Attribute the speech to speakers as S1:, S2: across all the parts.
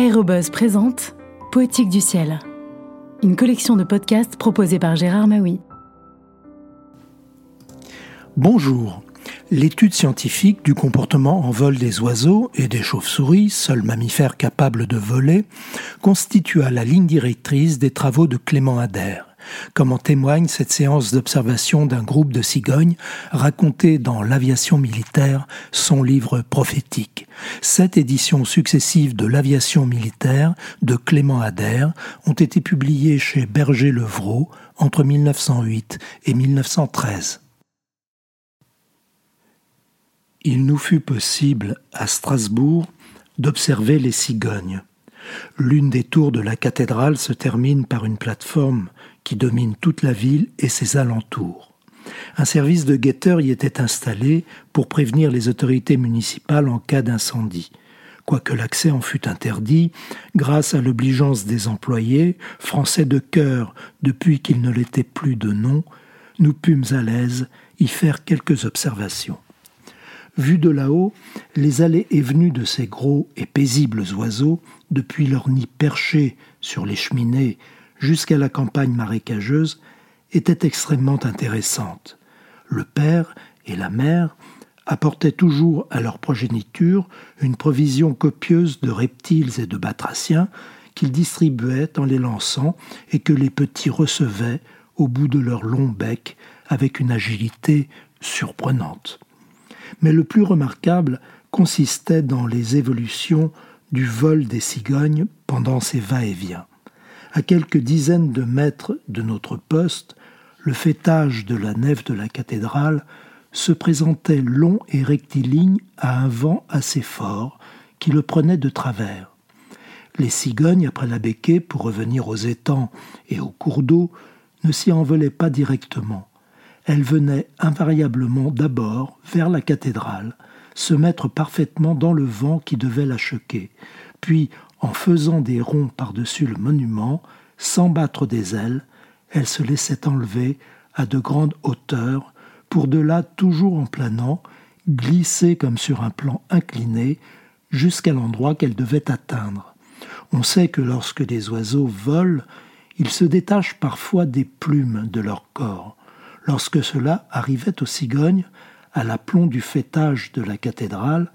S1: Aérobuzz présente Poétique du ciel, une collection de podcasts proposée par Gérard Maui.
S2: Bonjour. L'étude scientifique du comportement en vol des oiseaux et des chauves-souris, seuls mammifères capables de voler, constitua la ligne directrice des travaux de Clément Adair comme en témoigne cette séance d'observation d'un groupe de cigognes racontée dans L'aviation militaire, son livre prophétique. Sept éditions successives de L'aviation militaire de Clément Adair ont été publiées chez Berger-Levrault entre 1908 et 1913. Il nous fut possible, à Strasbourg, d'observer les cigognes. L'une des tours de la cathédrale se termine par une plateforme qui domine toute la ville et ses alentours. Un service de guetteurs y était installé pour prévenir les autorités municipales en cas d'incendie. Quoique l'accès en fût interdit, grâce à l'obligeance des employés, français de cœur depuis qu'ils ne l'étaient plus de nom, nous pûmes à l'aise y faire quelques observations. Vus de là-haut, les allées et venues de ces gros et paisibles oiseaux, depuis leur nid perché sur les cheminées jusqu'à la campagne marécageuse, étaient extrêmement intéressantes. Le père et la mère apportaient toujours à leur progéniture une provision copieuse de reptiles et de batraciens qu'ils distribuaient en les lançant et que les petits recevaient au bout de leur long bec avec une agilité surprenante. Mais le plus remarquable consistait dans les évolutions du vol des cigognes pendant ces va-et-vient. À quelques dizaines de mètres de notre poste, le fêtage de la nef de la cathédrale se présentait long et rectiligne à un vent assez fort qui le prenait de travers. Les cigognes, après la béquée, pour revenir aux étangs et aux cours d'eau, ne s'y envolaient pas directement elle venait invariablement d'abord vers la cathédrale, se mettre parfaitement dans le vent qui devait la choquer, puis, en faisant des ronds par-dessus le monument, sans battre des ailes, elle se laissait enlever à de grandes hauteurs, pour de là, toujours en planant, glisser comme sur un plan incliné, jusqu'à l'endroit qu'elle devait atteindre. On sait que lorsque les oiseaux volent, ils se détachent parfois des plumes de leur corps. Lorsque cela arrivait aux cigognes, à l'aplomb du fêtage de la cathédrale,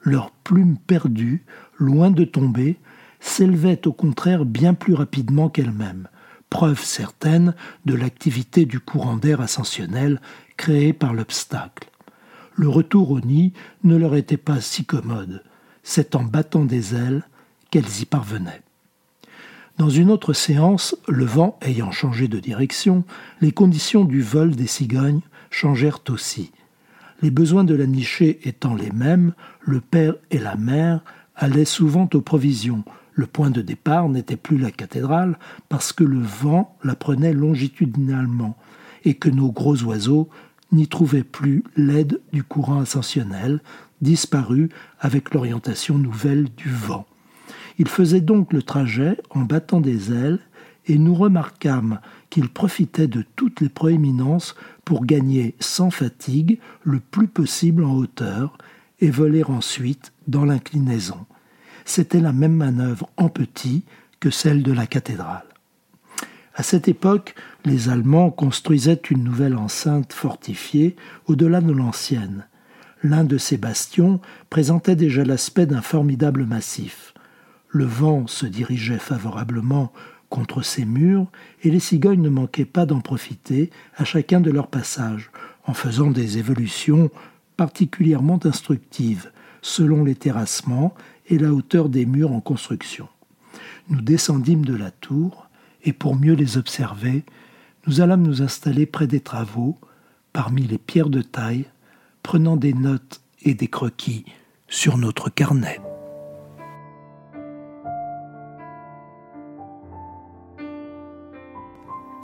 S2: leurs plumes perdues, loin de tomber, s'élevaient au contraire bien plus rapidement qu'elles-mêmes, preuve certaine de l'activité du courant d'air ascensionnel créé par l'obstacle. Le retour au nid ne leur était pas si commode, c'est en battant des ailes qu'elles y parvenaient. Dans une autre séance, le vent ayant changé de direction, les conditions du vol des cigognes changèrent aussi. Les besoins de la nichée étant les mêmes, le père et la mère allaient souvent aux provisions. Le point de départ n'était plus la cathédrale parce que le vent la prenait longitudinalement et que nos gros oiseaux n'y trouvaient plus l'aide du courant ascensionnel, disparu avec l'orientation nouvelle du vent. Il faisait donc le trajet en battant des ailes, et nous remarquâmes profitait de toutes les proéminences pour gagner sans fatigue le plus possible en hauteur et voler ensuite dans l'inclinaison. C'était la même manœuvre en petit que celle de la cathédrale. À cette époque, les Allemands construisaient une nouvelle enceinte fortifiée au-delà de l'ancienne. L'un de ces bastions présentait déjà l'aspect d'un formidable massif. Le vent se dirigeait favorablement contre ces murs, et les cigognes ne manquaient pas d'en profiter à chacun de leurs passages, en faisant des évolutions particulièrement instructives, selon les terrassements et la hauteur des murs en construction. Nous descendîmes de la tour, et pour mieux les observer, nous allâmes nous installer près des travaux, parmi les pierres de taille, prenant des notes et des croquis sur notre carnet.